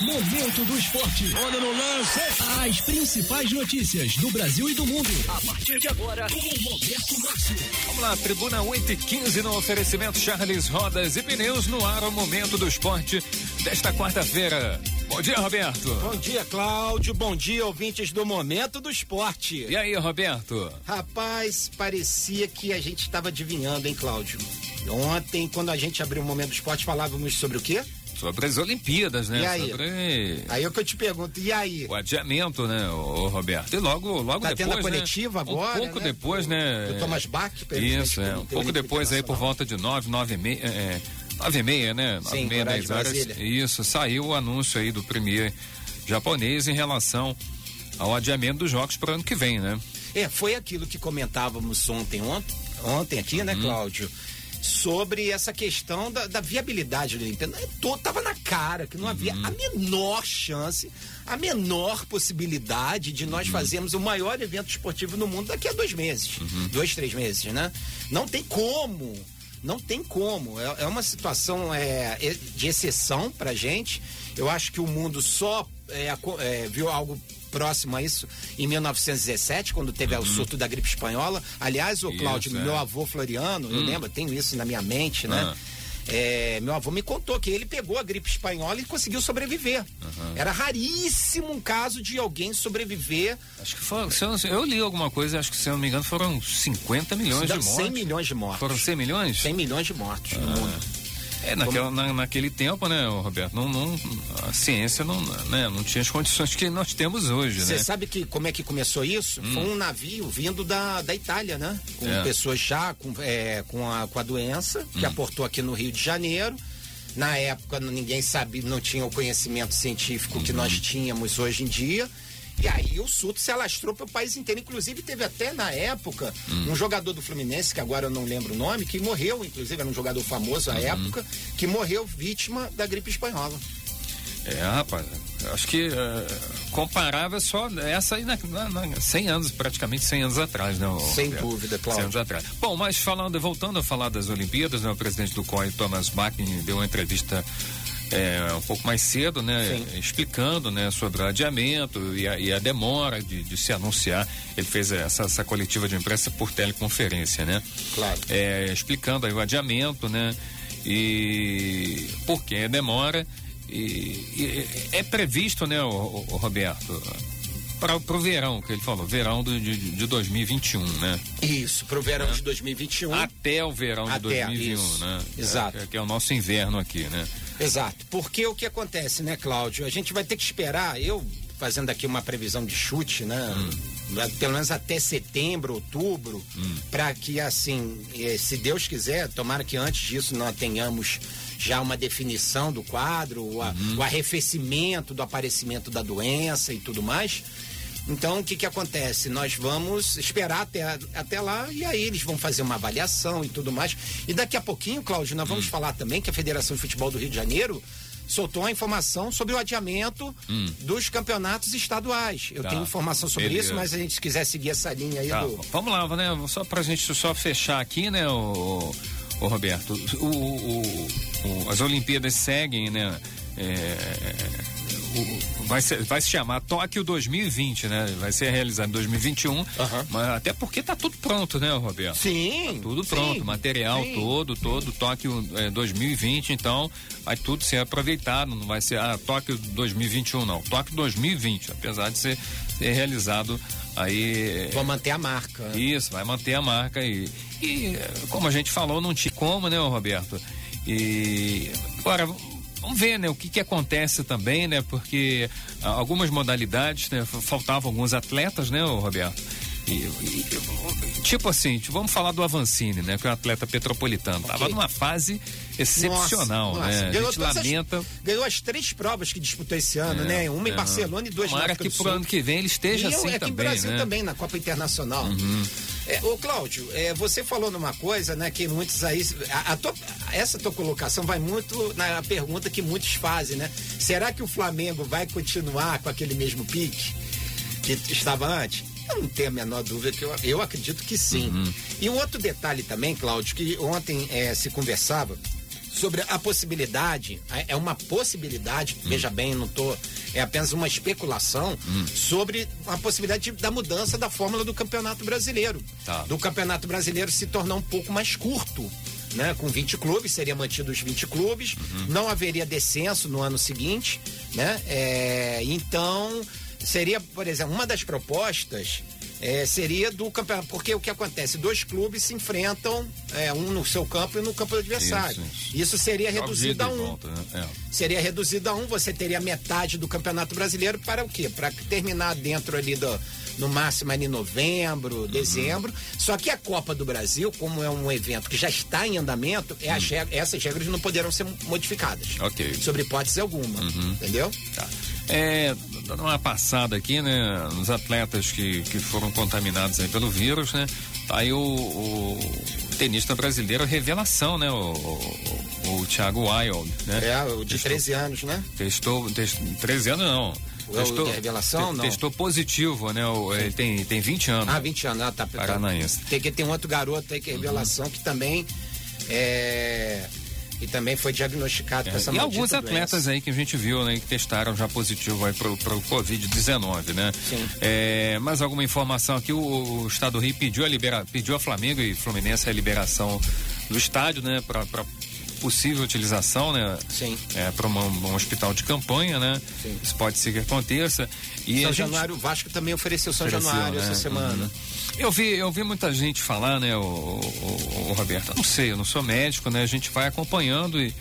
Momento do Esporte. Olha no lance. As principais notícias do Brasil e do mundo. A partir de agora, com Roberto Márcio. Vamos lá, tribuna 8 e 15 no oferecimento Charles Rodas e Pneus no ar, o Momento do Esporte desta quarta-feira. Bom dia, Roberto. Bom dia, Cláudio. Bom dia, ouvintes do Momento do Esporte. E aí, Roberto? Rapaz, parecia que a gente estava adivinhando, hein, Cláudio? Ontem, quando a gente abriu o Momento do Esporte, falávamos sobre o quê? Sobre as Olimpíadas, né? E aí? Sobre Aí é o que eu te pergunto, e aí? o adiamento, né, o Roberto? E logo, logo Tá depois, tendo a né? coletiva agora, Um pouco né? depois, Do- né? do Thomas Bach, Isso, é. Um pouco depois aí, por volta de nove, nove e meia, é, nove e meia, né? Nove Sim, e meia, dez de horas. Brasília. Isso, saiu o anúncio aí do premier japonês em relação ao adiamento dos jogos para o ano que vem, né? É, foi aquilo que comentávamos ontem, ontem, ontem aqui, Uhum. né, Cláudio? Sobre essa questão da, da viabilidade da Olimpíada. É, to- Tava na cara que não havia Uhum. a menor chance, a menor possibilidade de Uhum. nós fazermos o maior evento esportivo no mundo daqui a dois meses. Uhum. Dois, três meses, né? Não tem como. Não tem como. É, é uma situação é, é, de exceção pra gente. Eu acho que o mundo só é, é, viu algo próximo a isso em 1917, quando teve o surto da gripe espanhola. Aliás, o Cláudio, é. meu avô Floriano, eu lembro, tenho isso na minha mente, né? Ah. É, meu avô me contou que ele pegou a gripe espanhola e conseguiu sobreviver. Era raríssimo um caso de alguém sobreviver. Acho que se eu, eu li alguma coisa, acho que se eu não me engano foram 50 milhões de 100 mortes. milhões de mortos. Foram 100 milhões? 100 milhões de mortos Ah. no mundo. É, naquela, na, naquele tempo, né, Roberto, não, não, a ciência não, né, não tinha as condições que nós temos hoje, Você né? sabe que como é que começou isso? Foi um navio vindo da, da Itália, né? Com É. pessoas já com, é, com, a, com a doença, que aportou aqui no Rio de Janeiro. Na época ninguém sabia, não tinha o conhecimento científico que nós tínhamos hoje em dia. E aí o surto se alastrou para o país inteiro. Inclusive, teve até na época um jogador do Fluminense, que agora eu não lembro o nome, que morreu, inclusive, era um jogador famoso à época, que morreu vítima da gripe espanhola. É, rapaz, acho que é, comparável só essa aí na, na, na 100 anos, praticamente 100 anos atrás, né? Sem Roberto? dúvida, 100 Cláudio. anos atrás. Bom, mas falando, voltando a falar das Olimpíadas, né, o presidente do COI, Thomas Bach, deu uma entrevista é, um pouco mais cedo, né, Sim. explicando, né, sobre o adiamento e a, e a demora de, de se anunciar. Ele fez essa, essa coletiva de imprensa por teleconferência, né? Claro. É, explicando aí o adiamento, né? E por que a demora. E, e é previsto, né, o, o Roberto, para o verão, que ele falou, verão do, de, de 2021, né? Isso, pro verão de 2021. Até o verão de Até, 2021, isso. né? Exato. É, que é o nosso inverno aqui, né? Exato. Porque o que acontece, né, Cláudio? A gente vai ter que esperar, eu fazendo aqui uma previsão de chute, né? Pelo menos até setembro, outubro, para que assim, eh, se Deus quiser, tomara que antes disso nós tenhamos já uma definição do quadro, o, a- o arrefecimento do aparecimento da doença e tudo mais. Então, o que que acontece? Nós vamos esperar até, até lá e aí eles vão fazer uma avaliação e tudo mais. E daqui a pouquinho, Cláudio, nós vamos falar também que a Federação de Futebol do Rio de Janeiro soltou a informação sobre o adiamento dos campeonatos estaduais. Eu Tá. tenho informação sobre Beleza. isso, mas a gente se quiser seguir essa linha aí Tá, do... vamos lá, né? Só pra gente só fechar aqui, né, o, o Roberto, o- o- as Olimpíadas seguem, né? é, o- vai, ser- vai se chamar Tóquio 2020, né? Vai ser realizado em 2021, Aham. mas até porque tá tudo pronto, né, Roberto? Sim. Tá Tudo sim, pronto, material sim. todo, todo, Tóquio é, 2020, então vai tudo ser aproveitado, não vai ser ah, Tóquio 2021 não, Tóquio 2020, apesar de ser, ser realizado aí Vou manter a marca. isso, vai manter a marca aí. E, eh, como a gente falou, não tinha como, né, Roberto? E agora vamos ver, né, o que que acontece também, né? Porque ah, algumas modalidades, né, faltavam alguns atletas, né, Roberto? E, e- tipo assim, vamos falar do Avancini, né? Que é um atleta petropolitano. Tava numa fase excepcional, Nossa, né? nossa. A Ganhou gente todas as- lamenta. ganhou as três provas que disputou esse ano, né? Uma em é. Barcelona e duas na Tomara África que pro ano que vem ele esteja E assim é aqui também, no Brasil né? Uhum. também, na Copa Internacional. É, ô, Cláudio, é, você falou numa coisa, né, que muitos aí. a- a tua- essa tua colocação vai muito na pergunta que muitos fazem, né? Será que o Flamengo vai continuar com aquele mesmo pique que estava antes? Eu não tenho a menor dúvida que eu, eu acredito que sim. Uhum. E um outro detalhe também, Cláudio, que ontem é, se conversava sobre a possibilidade, é uma possibilidade, hum. veja bem, não tô, é apenas uma especulação hum. sobre a possibilidade de, da mudança da fórmula do Campeonato Brasileiro. Tá. Do Campeonato Brasileiro se tornar um pouco mais curto. Né, com 20 clubes, seria mantido os 20 clubes, uhum. não haveria descenso no ano seguinte, né? É, então, seria, por exemplo, uma das propostas é, seria do campeonato. Porque o que acontece? Dois clubes se enfrentam, é, um no seu campo e no campo do adversário. Isso, isso. isso seria reduzido a um. Volta, né? é. Seria reduzido a um, você teria metade do Campeonato Brasileiro para o quê? Para terminar dentro ali do. No máximo ali novembro, uhum. dezembro. Só que a Copa do Brasil, como é um evento que já está em andamento, é uhum. essas regras não poderão ser modificadas. Ok. Sobre hipótese alguma. Uhum. Entendeu? Tá. É, dando uma passada aqui, né, nos atletas que, que foram contaminados aí pelo vírus, né? Tá aí o, o tenista brasileiro revelação, né? O, o, o Thiago Wild, né? É, o de testou, 13 anos, né? Testou, testou 13 anos não. Testou, revelação, te, não? Testou positivo, né? O, ele tem, tem 20 anos. Ah, 20 anos, ah, tá. Paranaense. Tem um outro garoto aí que é revelação uhum. que também é e também foi diagnosticado é, com essa E alguns atletas doença. aí que a gente viu, né, que testaram já positivo aí pro, pro Covid-19, né? Sim. É, mais alguma informação aqui, o, o Estado do Rio pediu a libera, pediu a Flamengo e Fluminense a liberação do estádio, né, para possível utilização, né? Sim. É, para um, um, hospital de campanha, né? Sim. Isso pode ser que aconteça. E São Januário, o Vasco também ofereceu São ofereceu, Januário né? essa semana. Uhum. Eu vi, eu vi muita gente falar, né, o, o, o, Roberto, eu não sei, eu não sou médico, né? A gente vai acompanhando e,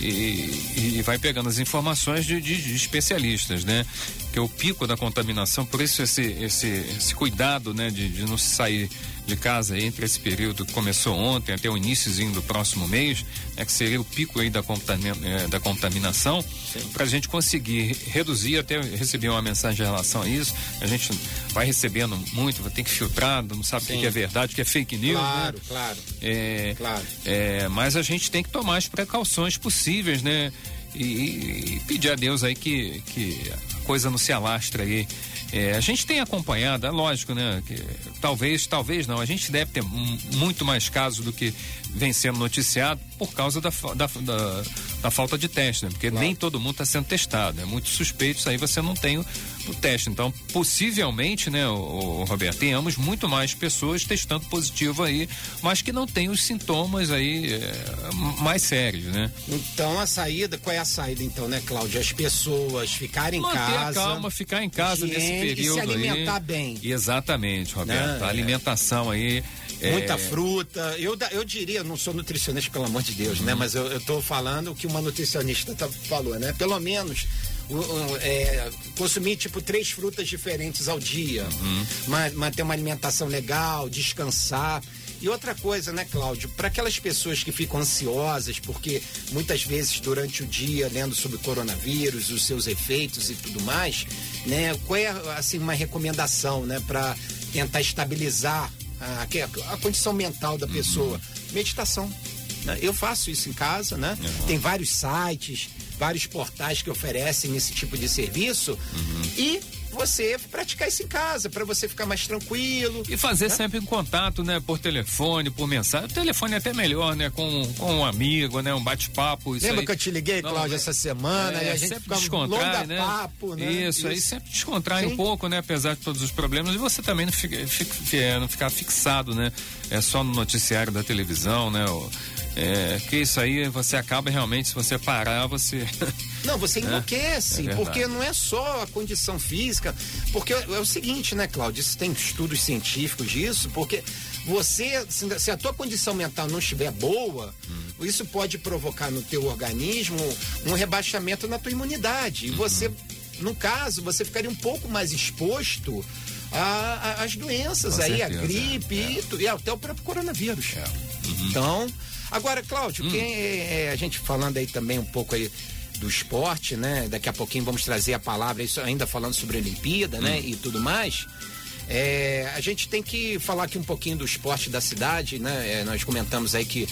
e, e, vai pegando as informações de, de, de, especialistas, né? Que é o pico da contaminação, por isso esse, esse, esse cuidado, né, de, de não sair de casa entre esse período que começou ontem até o iníciozinho do próximo mês, né, que seria o pico aí da, contamina, eh, da contaminação, para a gente conseguir reduzir, até receber uma mensagem em relação a isso, a gente vai recebendo muito, vai ter que filtrar, não sabe o que é verdade, o que é fake news. Claro, né? claro. É, claro. É, mas a gente tem que tomar as precauções possíveis, né? E, e pedir a Deus aí que, que a coisa não se alastre aí é, a gente tem acompanhado, é lógico, né? Que, talvez, talvez não. A gente deve ter muito mais casos do que vem sendo noticiado por causa da, da, da, da falta de teste, né? Porque claro. nem todo mundo está sendo testado. É muito suspeito, isso aí você não tem o, o teste. Então, possivelmente, né, o, o, Roberto, tenhamos muito mais pessoas testando positivo aí, mas que não tem os sintomas aí é, mais sérios, né? Então, a saída, qual é a saída então, né, Cláudia? As pessoas ficarem em casa. calma, ficar em casa nesse período. E se alimentar aí. bem. Exatamente, Roberto. Não, a alimentação aí. É... Muita fruta. Eu, eu diria, não sou nutricionista, pelo amor de Deus, né? uhum. né? Mas eu, eu tô falando o que uma nutricionista tá, falou, né? Pelo menos é, consumir tipo três frutas diferentes ao dia, uhum. manter uma alimentação legal, descansar. E outra coisa, né, Cláudio? Para aquelas pessoas que ficam ansiosas, porque muitas vezes durante o dia, lendo sobre coronavírus, os seus efeitos e tudo mais, né? Qual é, assim, uma recomendação, né, para tentar estabilizar a, a, condição mental da pessoa? Meditação. Né? Eu faço isso em casa, né? Uhum. Tem vários sites, vários portais que oferecem esse tipo de serviço uhum. e você praticar isso em casa, para você ficar mais tranquilo. E fazer né? sempre em contato, né? Por telefone, por mensagem. O telefone é até melhor, né? Com, com um amigo, né? Um bate-papo. Lembra aí... que eu te liguei, Cláudio, essa semana? É, e a gente sempre descontrai, né? Papo, né? Isso, isso, aí sempre descontrai Sim. um pouco, né? Apesar de todos os problemas. E você também não, fica, fica, é, não ficar fixado, né? É só no noticiário da televisão, né? É, que isso aí você acaba realmente, se você parar, você. Não, você é, enlouquece, é, é porque não é só a condição física. Porque é, o seguinte, né, Cláudio? Isso tem estudos científicos disso, porque você, se a tua condição mental não estiver boa, hum. isso pode provocar no teu organismo um rebaixamento na tua imunidade. E uhum. você, no caso, você ficaria um pouco mais exposto às doenças Com aí, certeza, a gripe é. e, e, até o próprio coronavírus. Uhum. Então, Agora, Cláudio, hum. quem é, é, a gente falando aí também um pouco aí do esporte, né? Daqui a pouquinho vamos trazer a palavra, isso ainda falando sobre a Olimpíada, né? hum. né? E tudo mais. É, a gente tem que falar aqui um pouquinho do esporte da cidade, né? É, nós comentamos aí que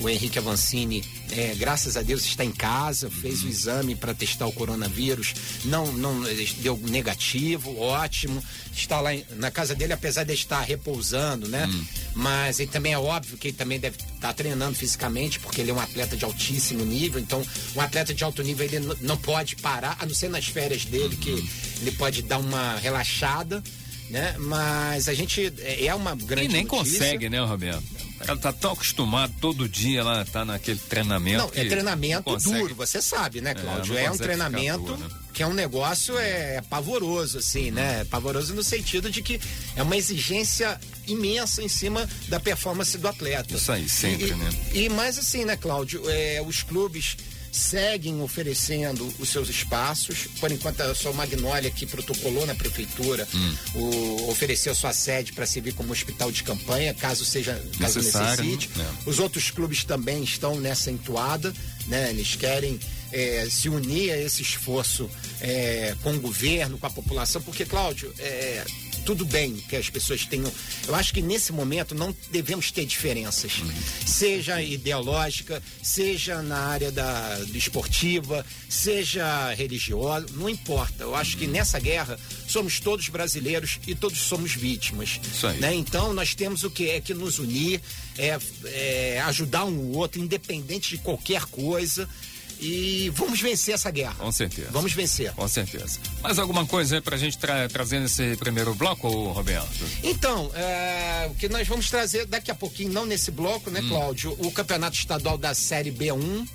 o Henrique Avancini, é, graças a Deus, está em casa, fez o exame para testar o coronavírus, não, não deu negativo, ótimo. Está lá na casa dele, apesar de estar repousando, né? Hum. Mas ele também é óbvio que ele também deve estar treinando fisicamente, porque ele é um atleta de altíssimo nível. Então, um atleta de alto nível ele não pode parar, a não ser nas férias dele, que uhum. ele pode dar uma relaxada né? Mas a gente é, é uma grande. E nem notícia. consegue, né, Roberto? Ela tá tão acostumado todo dia lá, tá naquele treinamento. Não, é treinamento duro, você sabe, né, é, Cláudio? É, é um treinamento duro, né? que é um negócio é, pavoroso, assim, uhum. né? Pavoroso no sentido de que é uma exigência imensa em cima da performance do atleta. Isso aí, sempre, e, né? E mais assim, né, Cláudio? É, os clubes seguem oferecendo os seus espaços. Por enquanto, a sua Magnólia que protocolou na prefeitura, hum. o, ofereceu sua sede para servir como hospital de campanha, caso seja caso necessite. Né? Os outros clubes também estão nessa entoada, né? Eles querem é, se unir a esse esforço é, com o governo, com a população, porque, Cláudio, é, tudo bem que as pessoas tenham. Eu acho que nesse momento não devemos ter diferenças, uhum. seja ideológica, seja na área da esportiva, seja religiosa, não importa. Eu acho que nessa guerra somos todos brasileiros e todos somos vítimas. Isso aí. Né? Então nós temos o que é que nos unir, é, é ajudar um outro, independente de qualquer coisa. E vamos vencer essa guerra. Com certeza. Vamos vencer. Com certeza. Mais alguma coisa aí pra gente tra trazer nesse primeiro bloco, Roberto? Então, é, o que nós vamos trazer daqui a pouquinho, não nesse bloco, né, hum. Cláudio? O campeonato estadual da Série B1,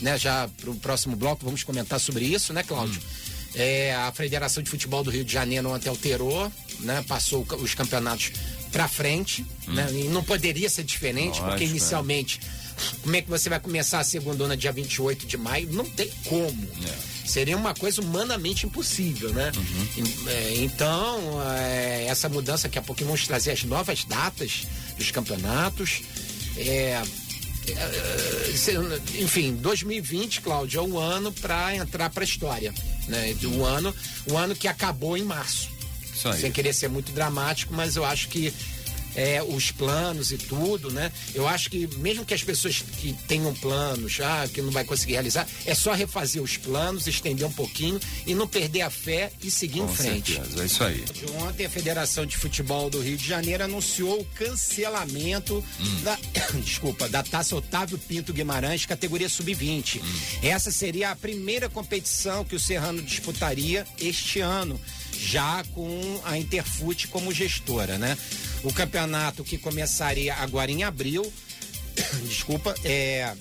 né? Já pro próximo bloco vamos comentar sobre isso, né, Cláudio? Hum. É, a Federação de Futebol do Rio de Janeiro ontem alterou, né? Passou os campeonatos para frente, hum. né? E não poderia ser diferente, Lógico, porque inicialmente é como é que você vai começar a segunda dia 28 de maio? Não tem como. É. Seria uma coisa humanamente impossível, né? Uhum. É, então, é, essa mudança, daqui a pouco vamos trazer as novas datas dos campeonatos. É, é enfim, 2020, Cláudio, é o ano para entrar para a história. Né? O ano, o ano que acabou em março. Sem querer ser muito dramático, mas eu acho que é, os planos e tudo, né? Eu acho que mesmo que as pessoas que tenham planos, ah, que não vai conseguir realizar, é só refazer os planos, estender um pouquinho e não perder a fé e seguir Com em frente. Certeza, é isso aí. Ontem a Federação de Futebol do Rio de Janeiro anunciou o cancelamento hum. da, desculpa, da Taça Otávio Pinto Guimarães, categoria sub-20. Hum. Essa seria a primeira competição que o Serrano disputaria este ano já com a Interfute como gestora, né? O campeonato que começaria agora em abril, desculpa, é,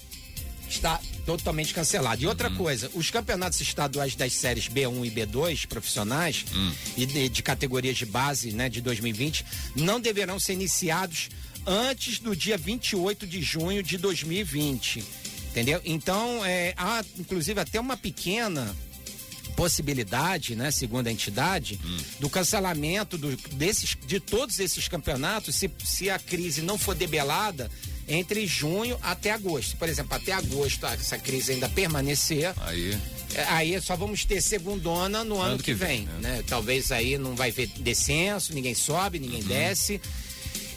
está totalmente cancelado. E outra uhum. coisa, os campeonatos estaduais das séries B1 e B2 profissionais uhum. e de, de, categorias de base, né, de 2020, não deverão ser iniciados antes do dia 28 de junho de 2020. Entendeu? Então, é, há inclusive até uma pequena possibilidade, né, segundo a entidade, hum. do cancelamento do, desses, de todos esses campeonatos se, se a crise não for debelada entre junho até agosto. Por exemplo, até agosto essa crise ainda permanecer. Aí. É, aí só vamos ter segundona no ano, ano que, que, vem, vem né? né? Talvez aí não vai ver descenso, ninguém sobe, ninguém uhum. desce.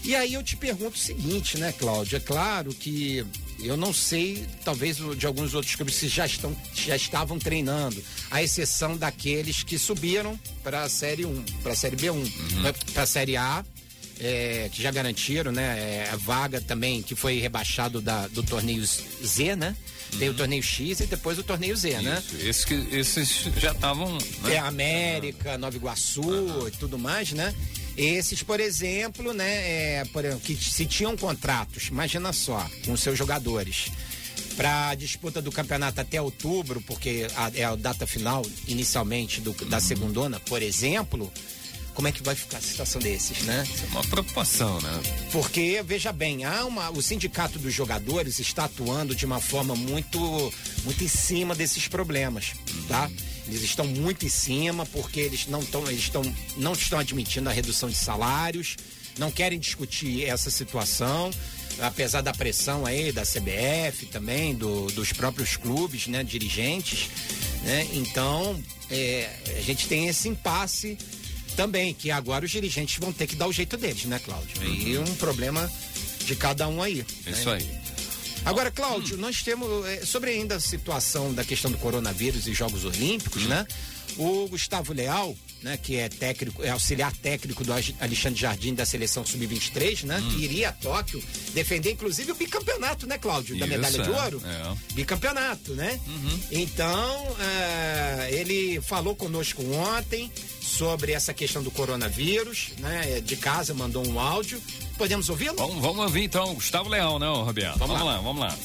E aí eu te pergunto o seguinte, né, Cláudio? É claro que eu não sei, talvez de alguns outros clubes que já, estão, já estavam treinando, à exceção daqueles que subiram para a Série 1, para a Série B1, uhum. para a Série A. É, que já garantiram, né? É, a vaga também que foi rebaixado da, do torneio Z, né? Tem uhum. o torneio X e depois o torneio Z, né? Isso. né? Esses, que, esses já estavam. Né? É América, Nova Iguaçu uhum. e tudo mais, né? Esses, por exemplo, né, é, por, que se tinham contratos, imagina só, com seus jogadores, para a disputa do campeonato até outubro, porque a, é a data final, inicialmente, do, da segundona, por exemplo, como é que vai ficar a situação desses, né? Isso é uma preocupação, né? Porque, veja bem, há uma, o sindicato dos jogadores está atuando de uma forma muito, muito em cima desses problemas, tá? Eles estão muito em cima porque eles não estão, eles estão, não estão admitindo a redução de salários, não querem discutir essa situação, apesar da pressão aí da CBF também, do, dos próprios clubes, né, dirigentes, né? Então, é, a gente tem esse impasse também, que agora os dirigentes vão ter que dar o jeito deles, né, Cláudio? Uhum. E um problema de cada um aí. Isso né? aí. Agora, Cláudio, hum. nós temos, é, sobre ainda a situação da questão do coronavírus e Jogos Olímpicos, hum. né? O Gustavo Leal, né, que é técnico, é auxiliar técnico do Alexandre Jardim da seleção sub-23, né, hum. que iria a Tóquio defender inclusive o bicampeonato, né, Cláudio, da Isso, medalha de é, ouro, é. bicampeonato, né? Uhum. Então é, ele falou conosco ontem sobre essa questão do coronavírus, né? De casa mandou um áudio. Podemos ouvi-lo? Vamos, vamos ouvir então, Gustavo Leal, né, Roberto? Vamos, vamos lá. lá, vamos lá.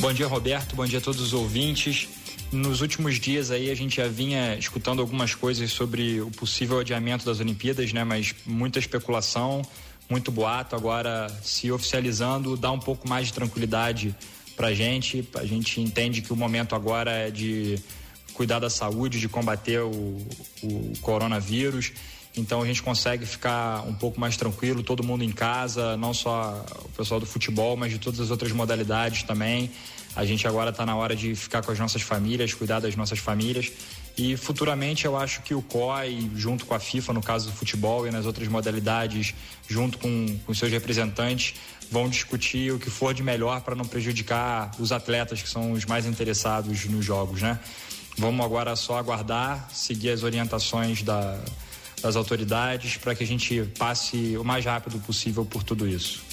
Bom dia, Roberto. Bom dia a todos os ouvintes. Nos últimos dias aí a gente já vinha escutando algumas coisas sobre o possível adiamento das Olimpíadas, né? Mas muita especulação, muito boato. Agora se oficializando, dá um pouco mais de tranquilidade pra gente. A gente entende que o momento agora é de cuidar da saúde, de combater o, o coronavírus. Então a gente consegue ficar um pouco mais tranquilo, todo mundo em casa, não só o pessoal do futebol, mas de todas as outras modalidades também. A gente agora está na hora de ficar com as nossas famílias, cuidar das nossas famílias. E futuramente eu acho que o COI, junto com a FIFA, no caso do futebol e nas outras modalidades, junto com, com seus representantes, vão discutir o que for de melhor para não prejudicar os atletas que são os mais interessados nos jogos, né? Vamos agora só aguardar, seguir as orientações da, das autoridades para que a gente passe o mais rápido possível por tudo isso.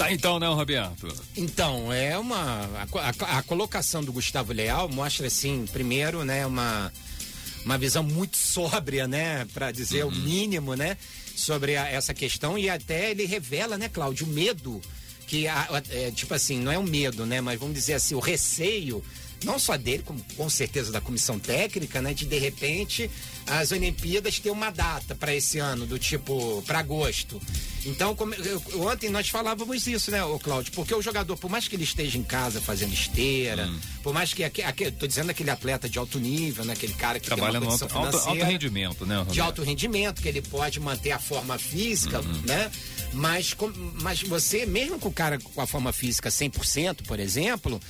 Tá então, né, Roberto? Então, é uma. A, a, a, colocação do Gustavo Leal mostra, assim, primeiro, né, uma, uma visão muito sóbria, né, para dizer uhum. o mínimo, né, sobre a, essa questão. E até ele revela, né, Cláudio, o medo que, é, tipo assim, não é o um medo, né, mas vamos dizer assim, o receio não só dele, como com certeza da comissão técnica, né, de de repente as Olimpíadas ter uma data para esse ano, do tipo para agosto. Então, como, eu, ontem nós falávamos isso, né, o Cláudio? Porque o jogador, por mais que ele esteja em casa fazendo esteira, hum. por mais que aquele, tô dizendo aquele atleta de alto nível, né, aquele cara que trabalha no alto, alto, alto, rendimento, né? Roberto? De alto rendimento, que ele pode manter a forma física, uhum. né? Mas, com, mas você, mesmo com o cara com a forma física 100%, por exemplo,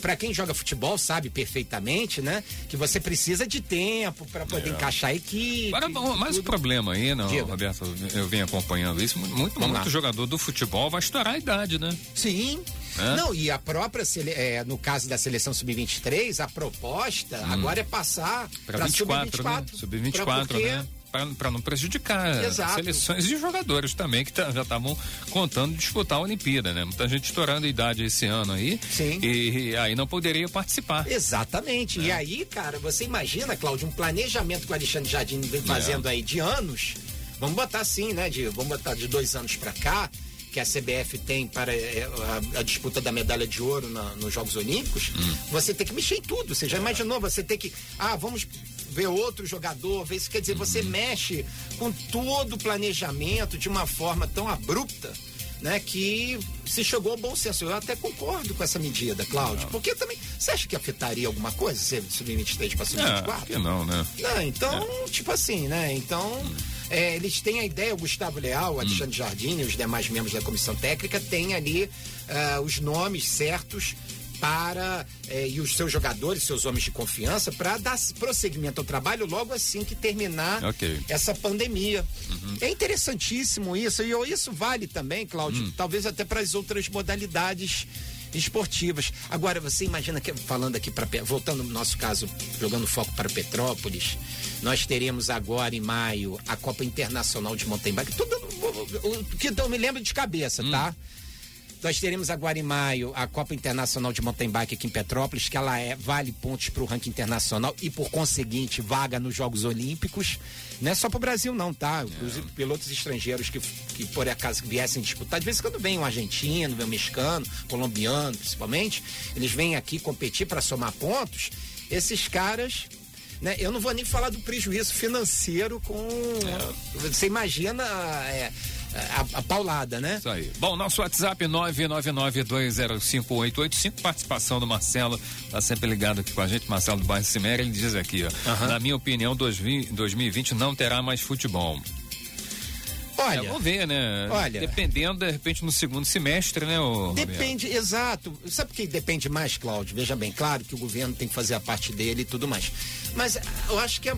para quem joga futebol sabe perfeitamente, né? Que você precisa de tempo para poder é. encaixar a equipe. Agora, mas o problema aí, não, Diga. Roberto, eu venho acompanhando isso, muito, muito jogador do futebol vai estourar a idade, né? Sim. É? Não, e a própria, é, no caso da seleção sub-23, a proposta hum. agora é passar para sub-24. Né? Sub-24, né? Para não prejudicar Exato. seleções de jogadores também que tá, já estavam contando disputar a Olimpíada, né? Muita gente estourando a idade esse ano aí. Sim. E, e aí não poderia participar. Exatamente. É. E aí, cara, você imagina, Cláudio, um planejamento que o Alexandre Jardim vem é. fazendo é. aí de anos. Vamos botar assim, né? De, vamos botar de dois anos para cá que a CBF tem para é, a, a disputa da medalha de ouro na, nos Jogos Olímpicos, hum. você tem que mexer em tudo. Você já imaginou? Você tem que. Ah, vamos ver outro jogador, ver isso. Quer dizer, você mexe com todo o planejamento de uma forma tão abrupta. Né, que se chegou ao bom senso. Eu até concordo com essa medida, Cláudio. Não. Porque também. Você acha que afetaria alguma coisa ser sub-23 para sub-24? É, não, né? Não, então, é. tipo assim, né? Então. Hum. É, eles têm a ideia, o Gustavo Leal, o Alexandre hum. Jardim e os demais membros da comissão técnica têm ali uh, os nomes certos para eh, e os seus jogadores, seus homens de confiança, para dar prosseguimento ao trabalho logo assim que terminar okay. essa pandemia. Uhum. É interessantíssimo isso, e isso vale também, Cláudio, uhum. talvez até para as outras modalidades esportivas. Agora, você imagina que, falando aqui para voltando no nosso caso, jogando foco para Petrópolis, nós teremos agora em maio a Copa Internacional de Mountain Bike. Tudo o que eu me lembro de cabeça, hum. tá? Nós teremos agora em maio a Copa Internacional de Mountain Bike aqui em Petrópolis, que ela é, vale pontos para o ranking internacional e, por conseguinte, vaga nos Jogos Olímpicos. Não é só para o Brasil, não, tá? Inclusive, pilotos estrangeiros que, que, por acaso, viessem disputar, de vez em quando vem um argentino, vem um mexicano, colombiano, principalmente, eles vêm aqui competir para somar pontos. Esses caras né? Eu não vou nem falar do prejuízo financeiro com. É. Você imagina. É, a, a, paulada, né? Isso aí. Bom, nosso WhatsApp 999205885, participação do Marcelo, tá sempre ligado aqui com a gente, Marcelo do Bairro Ciméria, ele diz aqui, ó, na minha opinião, 2020 não terá mais futebol. Olha, é, vamos ver, né? Olha, dependendo, de repente, no segundo semestre, né? depende, Roberto? exato. Sabe que depende mais, Cláudio? Veja bem, claro que o governo tem que fazer a parte dele e tudo mais. Mas eu acho que é,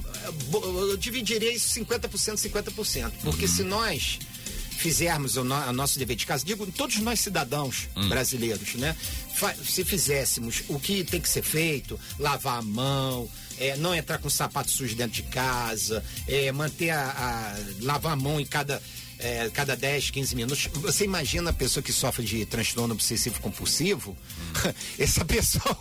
eu dividiria isso 50%, 50%. Porque uhum. se nós fizermos o, no, o, nosso dever de casa, digo todos nós cidadãos hum. brasileiros, né? Fa se fizéssemos o que tem que ser feito, lavar a mão, é, não entrar com sapato sujo dentro de casa, é, manter a, a lavar a mão em cada é, cada 10, 15 minutos. Você imagina a pessoa que sofre de transtorno obsessivo compulsivo? Hum. essa pessoa.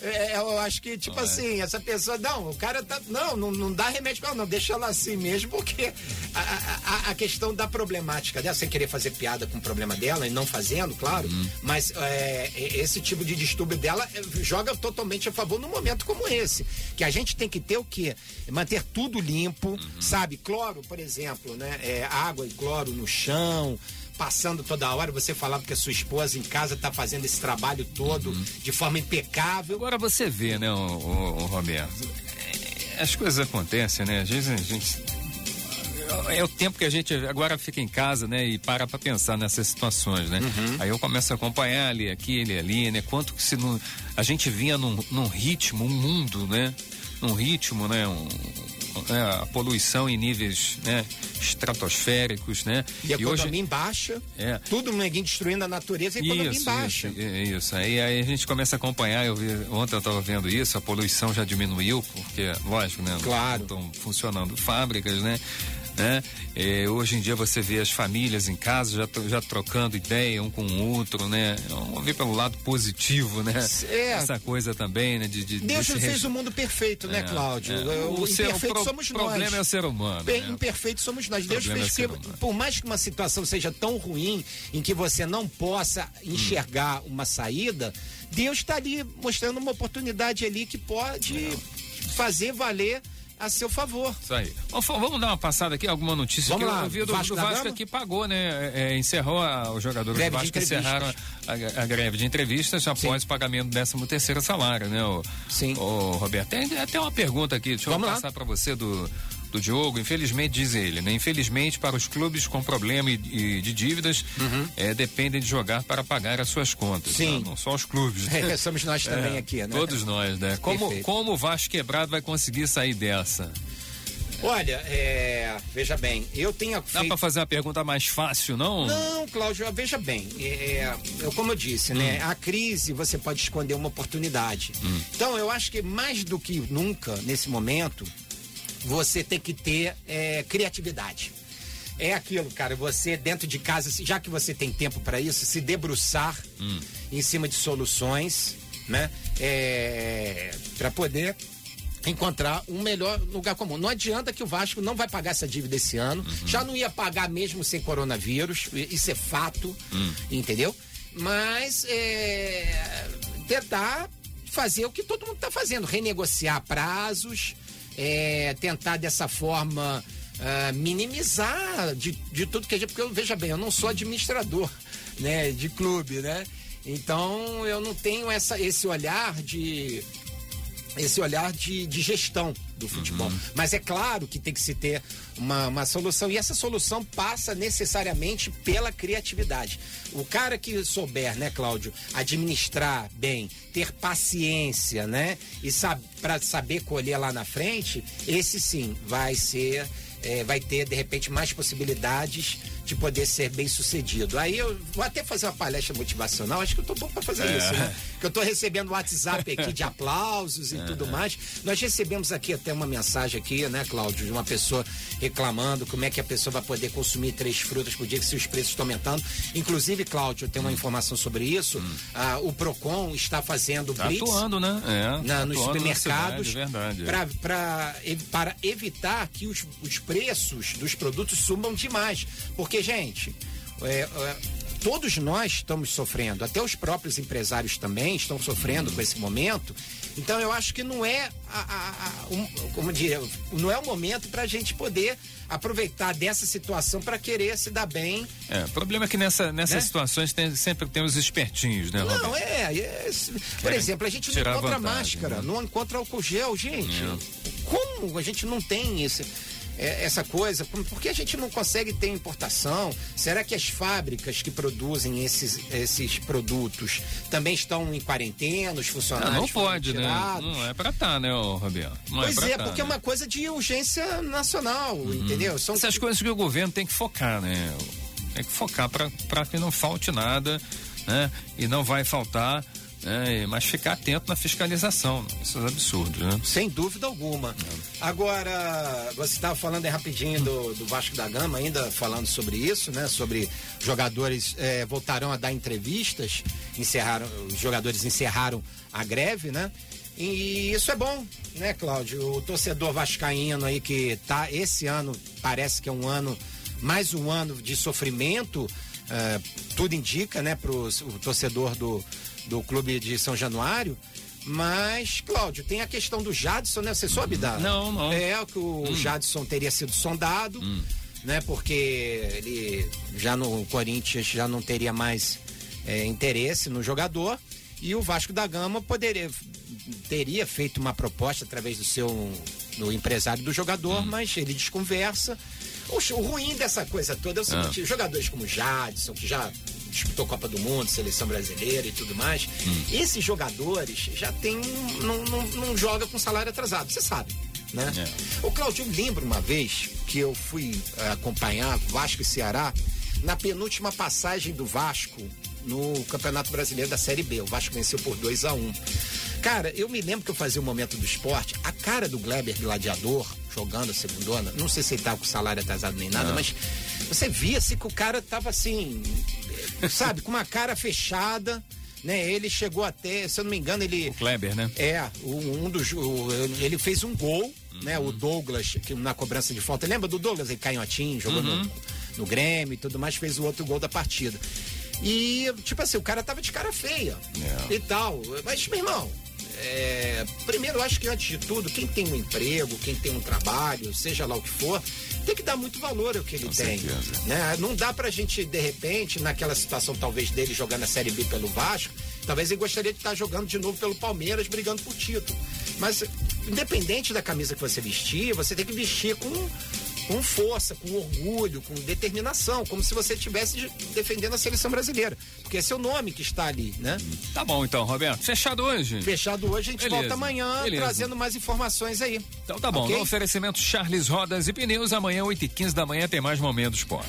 É, eu acho que, tipo não assim, é. essa pessoa. Não, o cara tá. Não, não, não dá remédio pra ela, não. Deixa ela assim mesmo, porque a, a, a, questão da problemática dela, sem querer fazer piada com o problema dela e não fazendo, claro, hum. mas é, esse tipo de distúrbio dela é, joga totalmente a favor num momento como esse. Que a gente tem que ter o quê? Manter tudo limpo, uhum. sabe? Cloro, por exemplo, né? É, a água e cloro no chão, passando toda hora. Você falava que a sua esposa em casa está fazendo esse trabalho todo uhum. de forma impecável. Agora você vê, né, o, o, o Roberto? É, as coisas acontecem, né? Às vezes a gente é o tempo que a gente agora fica em casa, né, e para para pensar nessas situações, né? Uhum. Aí eu começo a acompanhar ali, aqui, ele ali, né? Quanto que se não, a gente vinha num, num ritmo, um mundo, né? Num ritmo, né? Um, né, a poluição em níveis né, estratosféricos, né? E a economia hoje, em baixa, é. tudo neguinho destruindo a natureza e a economia isso, em baixa. Isso, isso. Aí, aí, a gente começa a acompanhar, eu vi, ontem eu estava vendo isso, a poluição já diminuiu, porque, lógico, né? Claro. Estão funcionando fábricas, né? Né? É, hoje em dia você vê as famílias em casa já, já trocando ideia um com o outro, né? Vamos ver pelo lado positivo, né? É. Essa coisa também, né? De, de Deus de fez o mundo perfeito, né, é, Cláudio? É. O, o imperfeito pro, somos nós. O problema é o ser humano. Né? Imperfeito somos nós. Deus fez é que, por mais que uma situação seja tão ruim, em que você não possa enxergar hum. uma saída, Deus está ali mostrando uma oportunidade ali que pode fazer valer a seu favor. Isso aí. Vamos dar uma passada aqui, alguma notícia Vamos que lá. eu ouvi do Vasco, do Vasco aqui pagou, né? É, é, encerrou a, os jogadores greve do Vasco encerraram a, a, greve de entrevistas após Sim. o pagamento do 13 terceiro salário, né? O, Sim. O Roberto, tem até uma pergunta aqui, deixa Vamos eu passar para você do do Diogo, infelizmente, diz ele, né? Infelizmente, para os clubes com problema e, e de dívidas, uhum. é, dependem de jogar para pagar as suas contas. Sim. Tá? Não só os clubes. Né? É, somos nós também é, aqui, né? Todos nós, né? Como, como o Vasco quebrado vai conseguir sair dessa? Olha, é, veja bem, eu tenho feito... Dá para fazer uma pergunta mais fácil, não? Não, Cláudio, veja bem, é, eu, como eu disse, né, hum. né? A crise você pode esconder uma oportunidade. Hum. Então, eu acho que mais do que nunca nesse momento, você tem que ter é, criatividade. É aquilo, cara, você dentro de casa, já que você tem tempo para isso, se debruçar hum. em cima de soluções, né? É, para poder encontrar um melhor lugar comum. Não adianta que o Vasco não vai pagar essa dívida esse ano. Uhum. Já não ia pagar mesmo sem coronavírus. Isso é fato, uhum. entendeu? Mas é, tentar fazer o que todo mundo está fazendo, renegociar prazos, é, tentar dessa forma uh, minimizar de, de tudo que a gente. Porque eu, veja bem, eu não sou administrador né, de clube, né? Então eu não tenho essa, esse olhar de esse olhar de, de gestão do futebol. Uhum. Mas é claro que tem que se ter uma, uma solução, e essa solução passa necessariamente pela criatividade. O cara que souber, né, Cláudio, administrar bem, ter paciência, né, e sab para saber colher lá na frente, esse sim vai ser, é, vai ter de repente mais possibilidades de poder ser bem sucedido. Aí eu vou até fazer uma palestra motivacional, acho que eu tô bom para fazer é. isso, né? Que eu tô recebendo WhatsApp aqui de aplausos e é. tudo mais. Nós recebemos aqui até uma mensagem aqui, né, Cláudio, de uma pessoa reclamando como é que a pessoa vai poder consumir três frutas por dia se os preços estão aumentando. Inclusive, Cláudio, eu tenho uma hum. informação sobre isso. Hum. Ah, o Procon está fazendo tá blitz atuando, né? É, na, nos supermercados cidade, é. para evitar que os, os preços dos produtos subam demais. Porque porque, gente, é, é, todos nós estamos sofrendo, até os próprios empresários também estão sofrendo com esse momento. Então eu acho que não é a, a, a um, como diria, não é o momento para a gente poder aproveitar dessa situação para querer se dar bem. É, o problema é que nessa, nessas né? situações tem, sempre tem os espertinhos, né, Roberto? Não, é, é por exemplo, a gente não encontra vantagem, máscara, né? não encontra álcool gel, gente. É. Como a gente não tem isso? É, essa coisa, por que a gente não consegue ter importação? Será que as fábricas que produzem esses, esses produtos também estão em quarentena, os funcionários? Não, não pode, né? Não é para estar, tá, né? Não é pois é, é tá, porque né? é uma coisa de urgência nacional, uhum. entendeu? São essas coisas que o governo tem que focar, né? Tem que focar para que não falte nada, né? E não vai faltar é, mas ficar atento na fiscalização, isso é absurdo, né? Sem dúvida alguma. É. Agora, você estava falando aí rapidinho do, do, Vasco da Gama, ainda falando sobre isso, né? Sobre jogadores é, voltarão a dar entrevistas, encerraram, os jogadores encerraram a greve, né? E isso é bom, né, Cláudio? O torcedor vascaíno aí que tá esse ano parece que é um ano mais um ano de sofrimento, uh, tudo indica, né, para o torcedor do do clube de São Januário. Mas, Cláudio, tem a questão do Jadson, né? Você soube da. Não, não. É que o hum. Jadson teria sido sondado, hum. né? Porque ele já no Corinthians já não teria mais é, interesse no jogador. E o Vasco da Gama poderia teria feito uma proposta através do seu do empresário do jogador, hum. mas ele desconversa. O, o, ruim dessa coisa toda é o seguinte: ah. jogadores como Jadson, que já disputou Copa do Mundo, seleção brasileira e tudo mais. Hum. Esses jogadores já tem. Não, não, não joga com salário atrasado, você sabe. Né? É. O Claudio, eu lembro uma vez que eu fui uh, acompanhar Vasco e Ceará na penúltima passagem do Vasco no Campeonato Brasileiro da Série B. O Vasco venceu por 2 a 1 um. Cara, eu me lembro que eu fazia o momento do esporte, a cara do Gleber Gladiador, jogando a segundona, não sei se ele tava com salário atrasado nem nada, não. mas você via-se que o cara tava assim, sabe, com uma cara fechada. Né, ele chegou até, se eu não me engano, ele. O Kleber, né? É, um dos. ele fez um gol, uhum. né? O Douglas, que na cobrança de falta. Lembra do Douglas? Ele canhotinho, jogou uhum. no, no Grêmio e tudo mais, fez o outro gol da partida. E, tipo assim, o cara tava de cara feia é. e tal. Mas, meu irmão, é, primeiro, eu acho que antes de tudo, quem tem um emprego, quem tem um trabalho, seja lá o que for, tem que dar muito valor ao que ele Com tem. Né? Não dá pra gente, de repente, naquela situação talvez dele jogando a Série B pelo Vasco, talvez ele gostaria de estar jogando de novo pelo Palmeiras, brigando por título. Mas, independente da camisa que você vestir, você tem que vestir com com força, com orgulho, com determinação, como se você estivesse defendendo a seleção brasileira. Porque é seu nome que está ali, né? Tá bom então, Roberto. Fechado hoje? Fechado hoje, a gente Beleza. volta amanhã Beleza. trazendo mais informações aí. Então tá bom. Okay? No oferecimento Charles Rodas e Pneus, amanhã, 8h15 da manhã, tem mais Momentos Esporte.